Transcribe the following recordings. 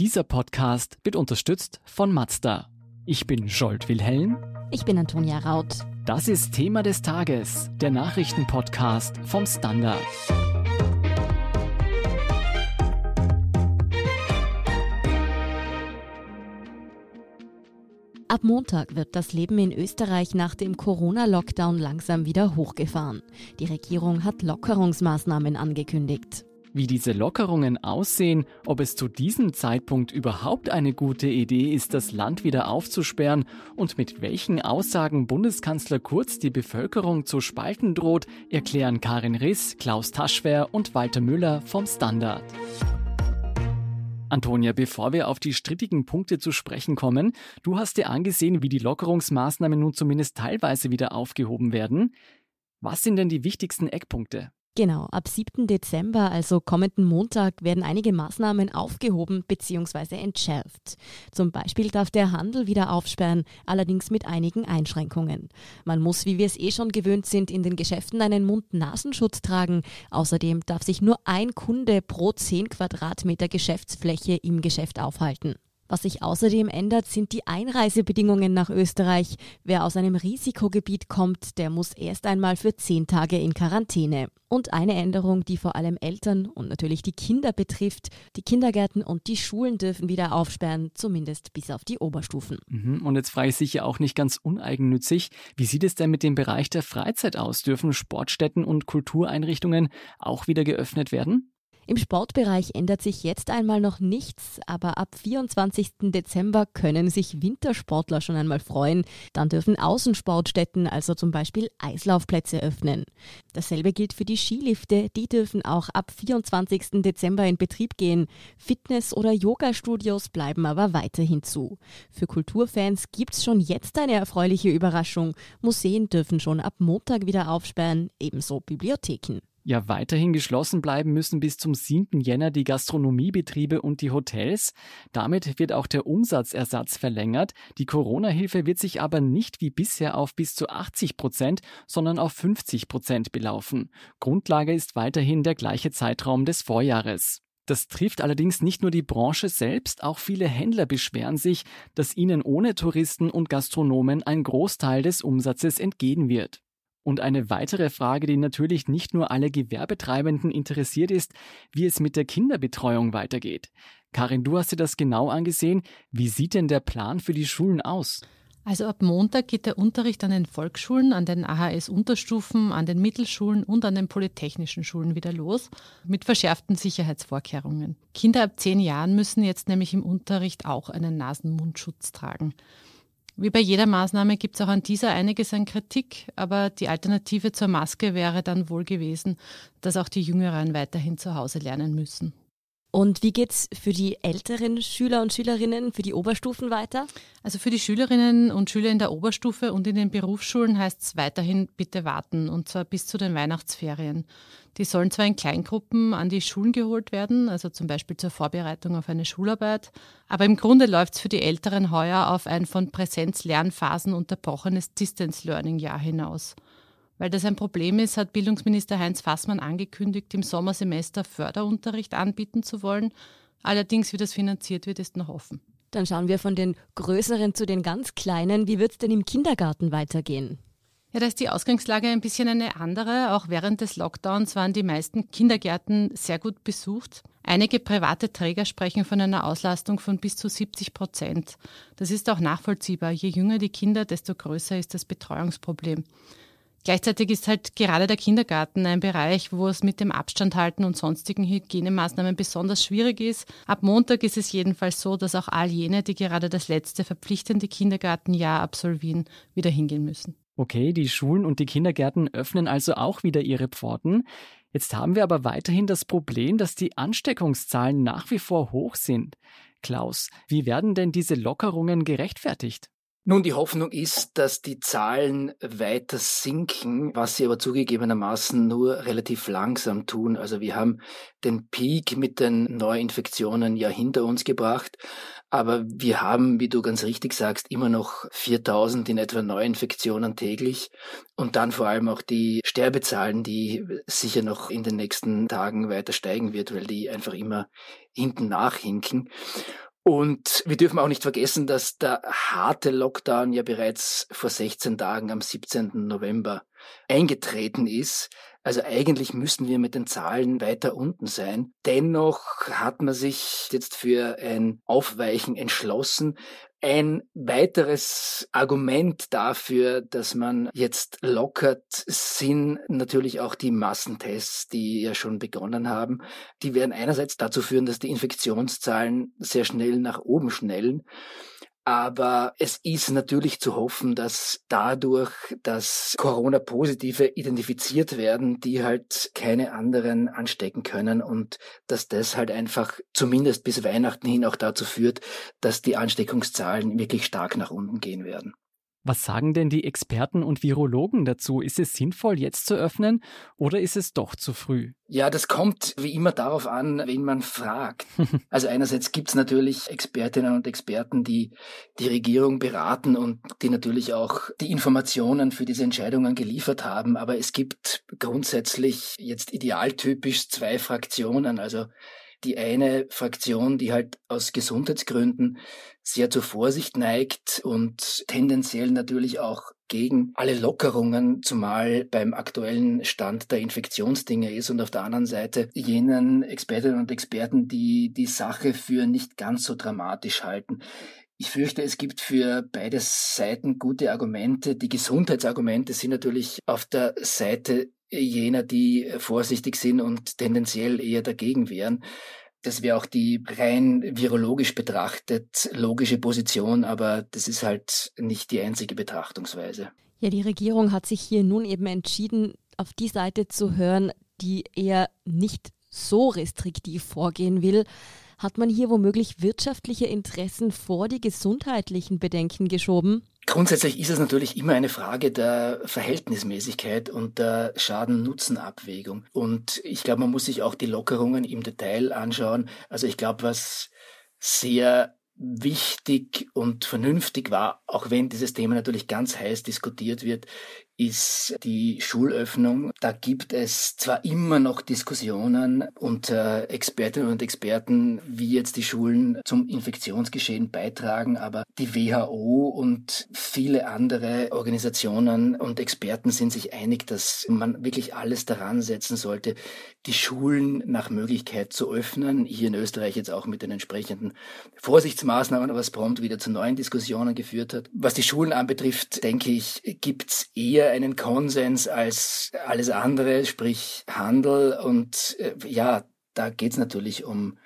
Dieser Podcast wird unterstützt von Mazda. Ich bin Scholt Wilhelm. Ich bin Antonia Raut. Das ist Thema des Tages, der Nachrichtenpodcast vom Standard. Ab Montag wird das Leben in Österreich nach dem Corona-Lockdown langsam wieder hochgefahren. Die Regierung hat Lockerungsmaßnahmen angekündigt. Wie diese Lockerungen aussehen, ob es zu diesem Zeitpunkt überhaupt eine gute Idee ist, das Land wieder aufzusperren und mit welchen Aussagen Bundeskanzler Kurz die Bevölkerung zu spalten droht, erklären Karin Riss, Klaus Taschwer und Walter Müller vom Standard. Antonia, bevor wir auf die strittigen Punkte zu sprechen kommen, du hast dir angesehen, wie die Lockerungsmaßnahmen nun zumindest teilweise wieder aufgehoben werden. Was sind denn die wichtigsten Eckpunkte? Genau, ab 7. Dezember, also kommenden Montag, werden einige Maßnahmen aufgehoben bzw. entschärft. Zum Beispiel darf der Handel wieder aufsperren, allerdings mit einigen Einschränkungen. Man muss, wie wir es eh schon gewöhnt sind, in den Geschäften einen Mund-Nasenschutz tragen. Außerdem darf sich nur ein Kunde pro 10 Quadratmeter Geschäftsfläche im Geschäft aufhalten. Was sich außerdem ändert, sind die Einreisebedingungen nach Österreich. Wer aus einem Risikogebiet kommt, der muss erst einmal für zehn Tage in Quarantäne. Und eine Änderung, die vor allem Eltern und natürlich die Kinder betrifft. Die Kindergärten und die Schulen dürfen wieder aufsperren, zumindest bis auf die Oberstufen. Mhm. Und jetzt frage ich sicher auch nicht ganz uneigennützig, wie sieht es denn mit dem Bereich der Freizeit aus? Dürfen Sportstätten und Kultureinrichtungen auch wieder geöffnet werden? Im Sportbereich ändert sich jetzt einmal noch nichts, aber ab 24. Dezember können sich Wintersportler schon einmal freuen. Dann dürfen Außensportstätten, also zum Beispiel Eislaufplätze, öffnen. Dasselbe gilt für die Skilifte, die dürfen auch ab 24. Dezember in Betrieb gehen. Fitness- oder Yoga-Studios bleiben aber weiterhin zu. Für Kulturfans gibt's schon jetzt eine erfreuliche Überraschung. Museen dürfen schon ab Montag wieder aufsperren, ebenso Bibliotheken. Ja, weiterhin geschlossen bleiben müssen bis zum 7. Jänner die Gastronomiebetriebe und die Hotels. Damit wird auch der Umsatzersatz verlängert. Die Corona-Hilfe wird sich aber nicht wie bisher auf bis zu 80 Prozent, sondern auf 50 Prozent belaufen. Grundlage ist weiterhin der gleiche Zeitraum des Vorjahres. Das trifft allerdings nicht nur die Branche selbst, auch viele Händler beschweren sich, dass ihnen ohne Touristen und Gastronomen ein Großteil des Umsatzes entgehen wird. Und eine weitere Frage, die natürlich nicht nur alle Gewerbetreibenden interessiert ist, wie es mit der Kinderbetreuung weitergeht. Karin, du hast dir das genau angesehen. Wie sieht denn der Plan für die Schulen aus? Also ab Montag geht der Unterricht an den Volksschulen, an den AHS-Unterstufen, an den Mittelschulen und an den polytechnischen Schulen wieder los, mit verschärften Sicherheitsvorkehrungen. Kinder ab zehn Jahren müssen jetzt nämlich im Unterricht auch einen Nasen-Mundschutz tragen. Wie bei jeder Maßnahme gibt es auch an dieser einiges an Kritik, aber die Alternative zur Maske wäre dann wohl gewesen, dass auch die Jüngeren weiterhin zu Hause lernen müssen. Und wie geht's für die älteren Schüler und Schülerinnen, für die Oberstufen weiter? Also für die Schülerinnen und Schüler in der Oberstufe und in den Berufsschulen heißt es weiterhin bitte warten und zwar bis zu den Weihnachtsferien. Die sollen zwar in Kleingruppen an die Schulen geholt werden, also zum Beispiel zur Vorbereitung auf eine Schularbeit, aber im Grunde läuft es für die Älteren heuer auf ein von Präsenzlernphasen unterbrochenes Distance Learning Jahr hinaus. Weil das ein Problem ist, hat Bildungsminister Heinz Fassmann angekündigt, im Sommersemester Förderunterricht anbieten zu wollen. Allerdings, wie das finanziert wird, ist noch offen. Dann schauen wir von den größeren zu den ganz kleinen. Wie wird es denn im Kindergarten weitergehen? Ja, da ist die Ausgangslage ein bisschen eine andere. Auch während des Lockdowns waren die meisten Kindergärten sehr gut besucht. Einige private Träger sprechen von einer Auslastung von bis zu 70 Prozent. Das ist auch nachvollziehbar. Je jünger die Kinder, desto größer ist das Betreuungsproblem. Gleichzeitig ist halt gerade der Kindergarten ein Bereich, wo es mit dem Abstand halten und sonstigen Hygienemaßnahmen besonders schwierig ist. Ab Montag ist es jedenfalls so, dass auch all jene, die gerade das letzte verpflichtende Kindergartenjahr absolvieren, wieder hingehen müssen. Okay, die Schulen und die Kindergärten öffnen also auch wieder ihre Pforten. Jetzt haben wir aber weiterhin das Problem, dass die Ansteckungszahlen nach wie vor hoch sind. Klaus, wie werden denn diese Lockerungen gerechtfertigt? Nun, die Hoffnung ist, dass die Zahlen weiter sinken, was sie aber zugegebenermaßen nur relativ langsam tun. Also wir haben den Peak mit den Neuinfektionen ja hinter uns gebracht, Aber wir haben, wie du ganz richtig sagst, immer noch 4000 in etwa Neuinfektionen täglich und dann vor allem auch die Sterbezahlen, die sicher noch in den nächsten Tagen weiter steigen wird, weil die einfach immer hinten nachhinken. Und wir dürfen auch nicht vergessen, dass der harte Lockdown ja bereits vor 16 Tagen am 17. November eingetreten ist. Also eigentlich müssten wir mit den Zahlen weiter unten sein. Dennoch hat man sich jetzt für ein Aufweichen entschlossen, ein weiteres Argument dafür, dass man jetzt lockert, sind natürlich auch die Massentests, die ja schon begonnen haben. Die werden einerseits dazu führen, dass die Infektionszahlen sehr schnell nach oben schnellen. Aber es ist natürlich zu hoffen, dass dadurch, dass Corona-Positive identifiziert werden, die halt keine anderen anstecken können und dass das halt einfach zumindest bis Weihnachten hin auch dazu führt, dass die Ansteckungszahlen wirklich stark nach unten gehen werden. Was sagen denn die Experten und Virologen dazu? Ist es sinnvoll, jetzt zu öffnen oder ist es doch zu früh? Ja, das kommt wie immer darauf an, wen man fragt. Also einerseits gibt es natürlich Expertinnen und Experten, die die Regierung beraten und die natürlich auch die Informationen für diese Entscheidungen geliefert haben. Aber es gibt grundsätzlich jetzt idealtypisch zwei Fraktionen. Also die eine Fraktion, die halt aus Gesundheitsgründen sehr zur Vorsicht neigt und tendenziell natürlich auch gegen alle Lockerungen, zumal beim aktuellen Stand der Infektionsdinge ist und auf der anderen Seite jenen Expertinnen und Experten, die die Sache für nicht ganz so dramatisch halten. Ich fürchte, es gibt für beide Seiten gute Argumente. Die Gesundheitsargumente sind natürlich auf der Seite jener, die vorsichtig sind und tendenziell eher dagegen wären. Das wäre auch die rein virologisch betrachtet logische Position, aber das ist halt nicht die einzige Betrachtungsweise. Ja, die Regierung hat sich hier nun eben entschieden, auf die Seite zu hören, die eher nicht so restriktiv vorgehen will. Hat man hier womöglich wirtschaftliche Interessen vor die gesundheitlichen Bedenken geschoben? Grundsätzlich ist es natürlich immer eine Frage der Verhältnismäßigkeit und der Schaden-Nutzen-Abwägung. Und ich glaube, man muss sich auch die Lockerungen im Detail anschauen. Also ich glaube, was sehr wichtig und vernünftig war, auch wenn dieses Thema natürlich ganz heiß diskutiert wird, ist die Schulöffnung. Da gibt es zwar immer noch Diskussionen unter Expertinnen und Experten, wie jetzt die Schulen zum Infektionsgeschehen beitragen, aber die WHO und viele andere Organisationen und Experten sind sich einig, dass man wirklich alles daran setzen sollte, die Schulen nach Möglichkeit zu öffnen. Hier in Österreich jetzt auch mit den entsprechenden Vorsichtsmaßnahmen, was prompt wieder zu neuen Diskussionen geführt hat. Was die Schulen anbetrifft, denke ich, gibt's eher eher einen Konsens als alles andere, sprich Handel. Und äh, ja, da geht es natürlich um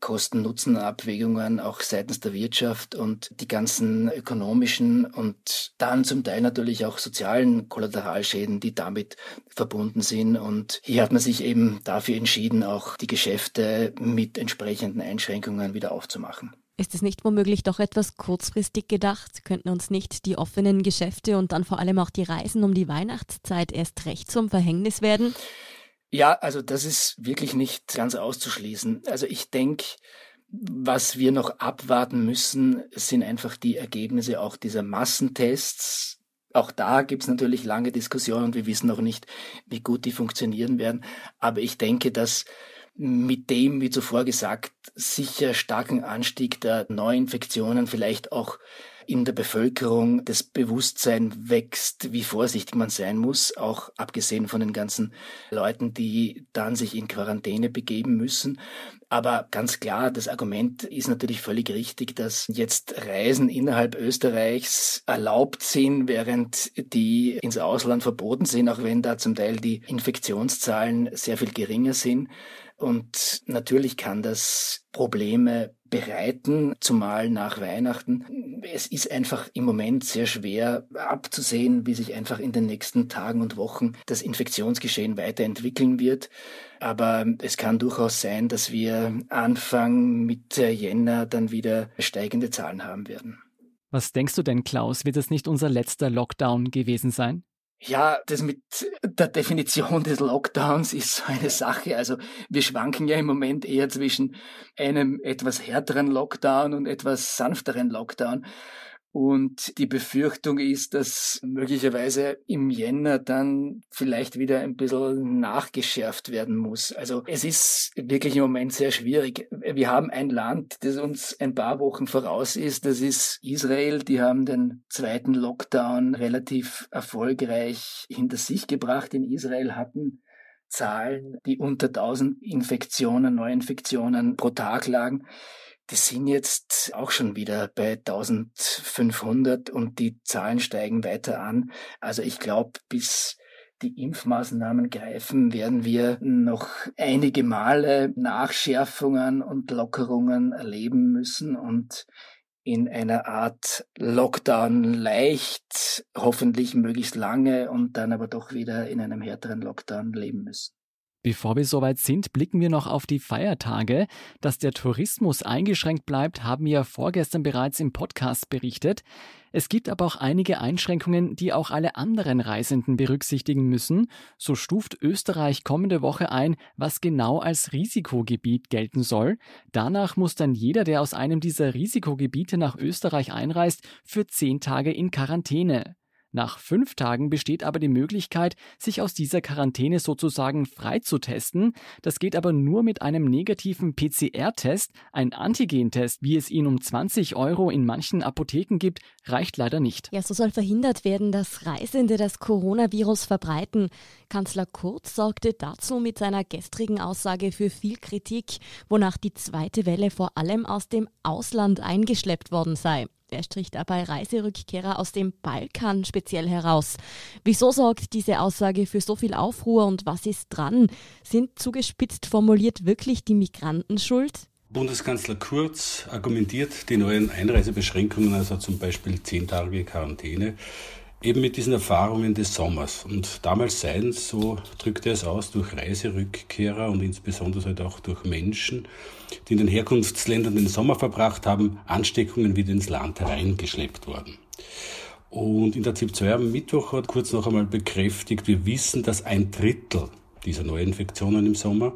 Kosten-Nutzen-Abwägungen auch seitens der Wirtschaft und die ganzen ökonomischen und dann zum Teil natürlich auch sozialen Kollateralschäden, die damit verbunden sind. Und hier hat man sich eben dafür entschieden, auch die Geschäfte mit entsprechenden Einschränkungen wieder aufzumachen. Ist es nicht womöglich doch etwas kurzfristig gedacht? Könnten uns nicht die offenen Geschäfte und dann vor allem auch die Reisen um die Weihnachtszeit erst recht zum Verhängnis werden? Ja, also das ist wirklich nicht ganz auszuschließen. Also ich denke, was wir noch abwarten müssen, sind einfach die Ergebnisse auch dieser Massentests. Auch da gibt's natürlich lange Diskussionen und wir wissen noch nicht, wie gut die funktionieren werden. Aber ich denke, dass mit dem, wie zuvor gesagt, sicher starken Anstieg der Neuinfektionen vielleicht auch in der Bevölkerung das Bewusstsein wächst, wie vorsichtig man sein muss, auch abgesehen von den ganzen Leuten, die dann sich in Quarantäne begeben müssen. Aber ganz klar, das Argument ist natürlich völlig richtig, dass jetzt Reisen innerhalb Österreichs erlaubt sind, während die ins Ausland verboten sind, auch wenn da zum Teil die Infektionszahlen sehr viel geringer sind. Und natürlich kann das Probleme bereiten, zumal nach Weihnachten. Es ist einfach im Moment sehr schwer abzusehen, wie sich einfach in den nächsten Tagen und Wochen das Infektionsgeschehen weiterentwickeln wird. Aber es kann durchaus sein, dass wir Anfang Mitte Jänner dann wieder steigende Zahlen haben werden. Was denkst du denn, Klaus? Wird es nicht unser letzter Lockdown gewesen sein? Ja, das mit der Definition des Lockdowns ist so eine Sache. Also wir schwanken ja im Moment eher zwischen einem etwas härteren Lockdown und etwas sanfteren Lockdown. Und die Befürchtung ist, dass möglicherweise im Jänner dann vielleicht wieder ein bisschen nachgeschärft werden muss. Also es ist wirklich im Moment sehr schwierig. Wir haben ein Land, das uns ein paar Wochen voraus ist. Das ist Israel. Die haben den zweiten Lockdown relativ erfolgreich hinter sich gebracht. In Israel hatten Zahlen, die unter 1000 Infektionen, Neuinfektionen pro Tag lagen. Die sind jetzt auch schon wieder bei 1500 und die Zahlen steigen weiter an. Also ich glaube, bis die Impfmaßnahmen greifen, werden wir noch einige Male Nachschärfungen und Lockerungen erleben müssen und in einer Art Lockdown leicht, hoffentlich möglichst lange und dann aber doch wieder in einem härteren Lockdown leben müssen. Bevor wir soweit sind, blicken wir noch auf die Feiertage. Dass der Tourismus eingeschränkt bleibt, haben wir vorgestern bereits im Podcast berichtet. Es gibt aber auch einige Einschränkungen, die auch alle anderen Reisenden berücksichtigen müssen. So stuft Österreich kommende Woche ein, was genau als Risikogebiet gelten soll. Danach muss dann jeder, der aus einem dieser Risikogebiete nach Österreich einreist, für zehn Tage in Quarantäne. Nach fünf Tagen besteht aber die Möglichkeit, sich aus dieser Quarantäne sozusagen freizutesten. Das geht aber nur mit einem negativen PCR-Test. Ein Antigentest, wie es ihn um 20 Euro in manchen Apotheken gibt, reicht leider nicht. Ja, so soll verhindert werden, dass Reisende das Coronavirus verbreiten. Kanzler Kurz sorgte dazu mit seiner gestrigen Aussage für viel Kritik, wonach die zweite Welle vor allem aus dem Ausland eingeschleppt worden sei. Er strich dabei Reiserückkehrer aus dem Balkan speziell heraus. Wieso sorgt diese Aussage für so viel Aufruhr und was ist dran? Sind zugespitzt formuliert wirklich die Migranten schuld? Bundeskanzler Kurz argumentiert die neuen Einreisebeschränkungen, also zum Beispiel zehn Tage Quarantäne, eben mit diesen Erfahrungen des Sommers. Und damals seien, so drückte es aus, durch Reiserückkehrer und insbesondere halt auch durch Menschen, die in den Herkunftsländern den Sommer verbracht haben, Ansteckungen wieder ins Land hereingeschleppt worden. Und in der ZIP 2 am Mittwoch hat kurz noch einmal bekräftigt, wir wissen, dass ein Drittel dieser Neuinfektionen im Sommer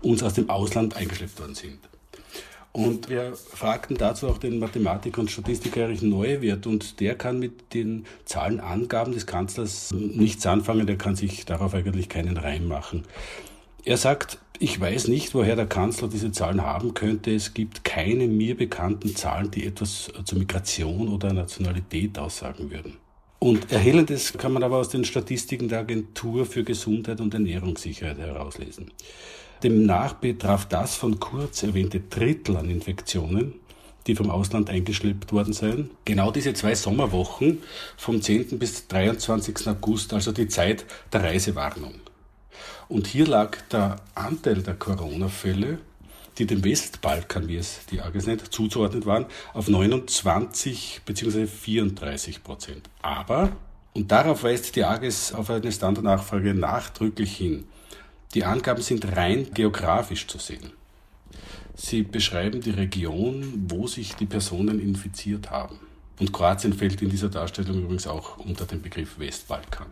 uns aus dem Ausland eingeschleppt worden sind. Und wir fragten dazu auch den Mathematiker und Statistiker Erich Neuwirth und der kann mit den Zahlenangaben des Kanzlers nichts anfangen, der kann sich darauf eigentlich keinen Reim machen. Er sagt, ich weiß nicht, woher der Kanzler diese Zahlen haben könnte. Es gibt keine mir bekannten Zahlen, die etwas zur Migration oder Nationalität aussagen würden. Und Erhellendes kann man aber aus den Statistiken der Agentur für Gesundheit und Ernährungssicherheit herauslesen. Demnach betraf das von Kurz erwähnte Drittel an Infektionen, die vom Ausland eingeschleppt worden seien. Genau diese zwei Sommerwochen vom 10. bis 23. August, also die Zeit der Reisewarnung. Und hier lag der Anteil der Corona-Fälle, die dem Westbalkan, wie es die AGES nennt, zuzuordnen waren, auf 29 bzw. 34 Prozent. Aber, und darauf weist die AGES auf eine Standardnachfrage nachdrücklich hin, die Angaben sind rein geografisch zu sehen. Sie beschreiben die Region, wo sich die Personen infiziert haben. Und Kroatien fällt in dieser Darstellung übrigens auch unter den Begriff Westbalkan.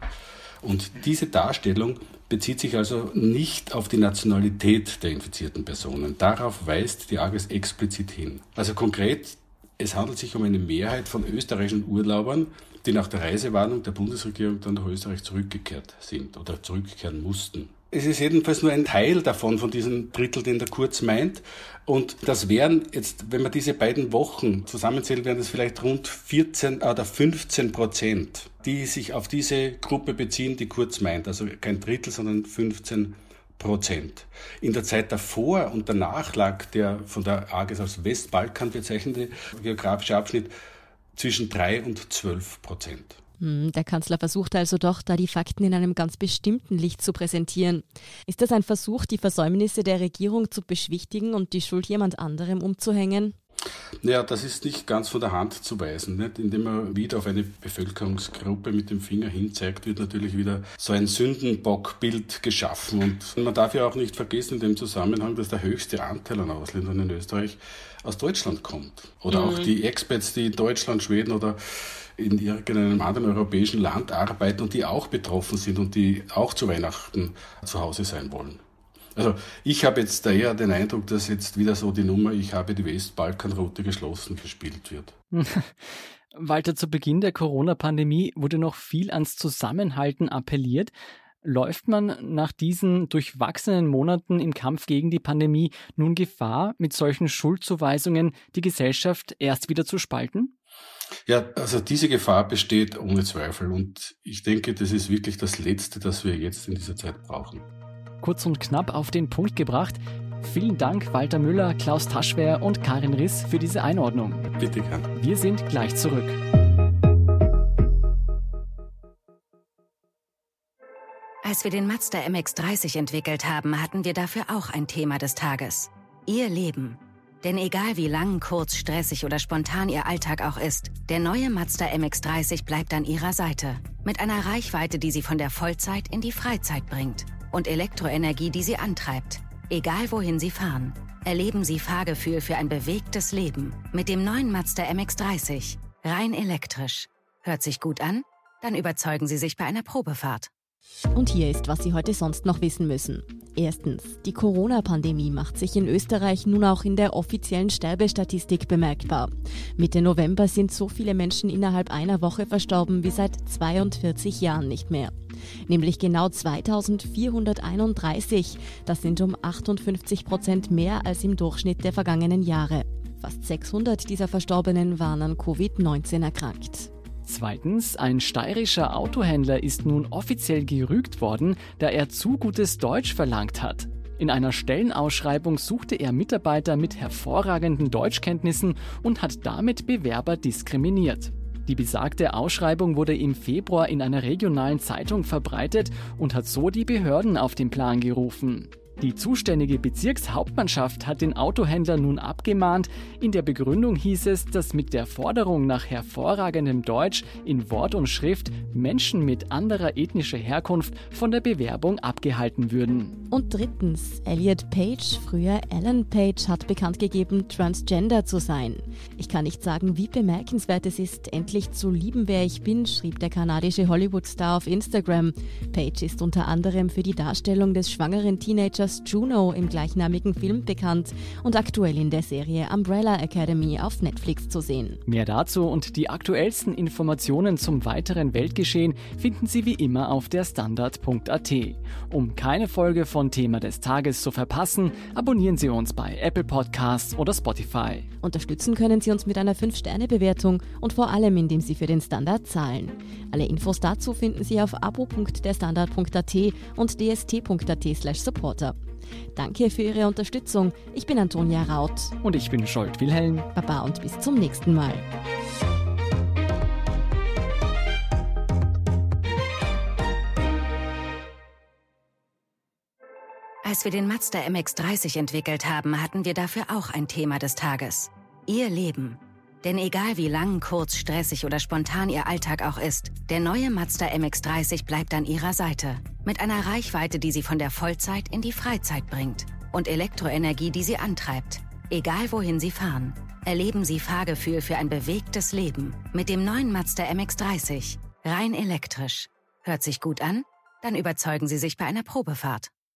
Und diese Darstellung bezieht sich also nicht auf die Nationalität der infizierten Personen. Darauf weist die AGES explizit hin. Also konkret, es handelt sich um eine Mehrheit von österreichischen Urlaubern, die nach der Reisewarnung der Bundesregierung dann nach Österreich zurückgekehrt sind oder zurückkehren mussten. Es ist jedenfalls nur ein Teil davon, von diesem Drittel, den der Kurz meint. Und das wären jetzt, wenn man diese beiden Wochen zusammenzählt, wären das vielleicht rund 14 oder 15 Prozent, die sich auf diese Gruppe beziehen, die Kurz meint. Also kein Drittel, sondern 15 Prozent. In der Zeit davor und danach lag der von der AGES als Westbalkan bezeichnete geografische Abschnitt zwischen 3 und 12 Prozent. Hm, der Kanzler versucht also doch, da die Fakten in einem ganz bestimmten Licht zu präsentieren. Ist das ein Versuch, die Versäumnisse der Regierung zu beschwichtigen und die Schuld jemand anderem umzuhängen? Naja, das ist nicht ganz von der Hand zu weisen. Nicht? Indem man wieder auf eine Bevölkerungsgruppe mit dem Finger hinzeigt, wird natürlich wieder so ein Sündenbockbild geschaffen. Und man darf ja auch nicht vergessen in dem Zusammenhang, dass der höchste Anteil an Ausländern in Österreich aus Deutschland kommt. Oder mhm. auch die Expats, die in Deutschland, Schweden oder in irgendeinem anderen europäischen Land arbeiten und die auch betroffen sind und die auch zu Weihnachten zu Hause sein wollen. Also ich habe jetzt daher den Eindruck, dass jetzt wieder so die Nummer, ich habe die Westbalkanroute geschlossen, gespielt wird. Walter, zu Beginn der Corona-Pandemie wurde noch viel ans Zusammenhalten appelliert. Läuft man nach diesen durchwachsenen Monaten im Kampf gegen die Pandemie nun Gefahr, mit solchen Schuldzuweisungen die Gesellschaft erst wieder zu spalten? Ja, also diese Gefahr besteht ohne Zweifel und ich denke, das ist wirklich das Letzte, das wir jetzt in dieser Zeit brauchen. Kurz und knapp auf den Punkt gebracht. Vielen Dank Walter Müller, Klaus Taschwer und Karin Riss für diese Einordnung. Bitte gern. Wir sind gleich zurück. Als wir den Mazda MX30 entwickelt haben, hatten wir dafür auch ein Thema des Tages. Ihr Leben. Denn egal wie lang, kurz, stressig oder spontan Ihr Alltag auch ist, der neue Mazda MX30 bleibt an Ihrer Seite. Mit einer Reichweite, die Sie von der Vollzeit in die Freizeit bringt. Und Elektroenergie, die Sie antreibt. Egal wohin Sie fahren. Erleben Sie Fahrgefühl für ein bewegtes Leben. Mit dem neuen Mazda MX30. Rein elektrisch. Hört sich gut an? Dann überzeugen Sie sich bei einer Probefahrt. Und hier ist, was Sie heute sonst noch wissen müssen. Erstens, die Corona-Pandemie macht sich in Österreich nun auch in der offiziellen Sterbestatistik bemerkbar. Mitte November sind so viele Menschen innerhalb einer Woche verstorben wie seit 42 Jahren nicht mehr. Nämlich genau 2431. Das sind um 58 Prozent mehr als im Durchschnitt der vergangenen Jahre. Fast 600 dieser Verstorbenen waren an Covid-19 erkrankt. Zweitens, ein steirischer Autohändler ist nun offiziell gerügt worden, da er zu gutes Deutsch verlangt hat. In einer Stellenausschreibung suchte er Mitarbeiter mit hervorragenden Deutschkenntnissen und hat damit Bewerber diskriminiert. Die besagte Ausschreibung wurde im Februar in einer regionalen Zeitung verbreitet und hat so die Behörden auf den Plan gerufen. Die zuständige Bezirkshauptmannschaft hat den Autohändler nun abgemahnt. In der Begründung hieß es, dass mit der Forderung nach hervorragendem Deutsch in Wort und Schrift Menschen mit anderer ethnischer Herkunft von der Bewerbung abgehalten würden. Und drittens, Elliot Page, früher Alan Page, hat bekannt gegeben, transgender zu sein. Ich kann nicht sagen, wie bemerkenswert es ist, endlich zu lieben, wer ich bin, schrieb der kanadische Hollywood-Star auf Instagram. Page ist unter anderem für die Darstellung des schwangeren Teenagers als Juno im gleichnamigen Film bekannt und aktuell in der Serie Umbrella Academy auf Netflix zu sehen. Mehr dazu und die aktuellsten Informationen zum weiteren Weltgeschehen finden Sie wie immer auf der Standard.at. Um keine Folge von Thema des Tages zu verpassen, abonnieren Sie uns bei Apple Podcasts oder Spotify. Unterstützen können Sie uns mit einer 5-Sterne-Bewertung und vor allem, indem Sie für den Standard zahlen. Alle Infos dazu finden Sie auf abo.derstandard.at und dst.at/supporter. Danke für Ihre Unterstützung. Ich bin Antonia Raut. Und ich bin Scholt Wilhelm. Baba und bis zum nächsten Mal. Als wir den Mazda MX30 entwickelt haben, hatten wir dafür auch ein Thema des Tages. Ihr Leben. Denn egal wie lang, kurz, stressig oder spontan Ihr Alltag auch ist, der neue Mazda MX30 bleibt an Ihrer Seite. Mit einer Reichweite, die Sie von der Vollzeit in die Freizeit bringt. Und Elektroenergie, die Sie antreibt. Egal wohin Sie fahren. Erleben Sie Fahrgefühl für ein bewegtes Leben. Mit dem neuen Mazda MX30. Rein elektrisch. Hört sich gut an? Dann überzeugen Sie sich bei einer Probefahrt.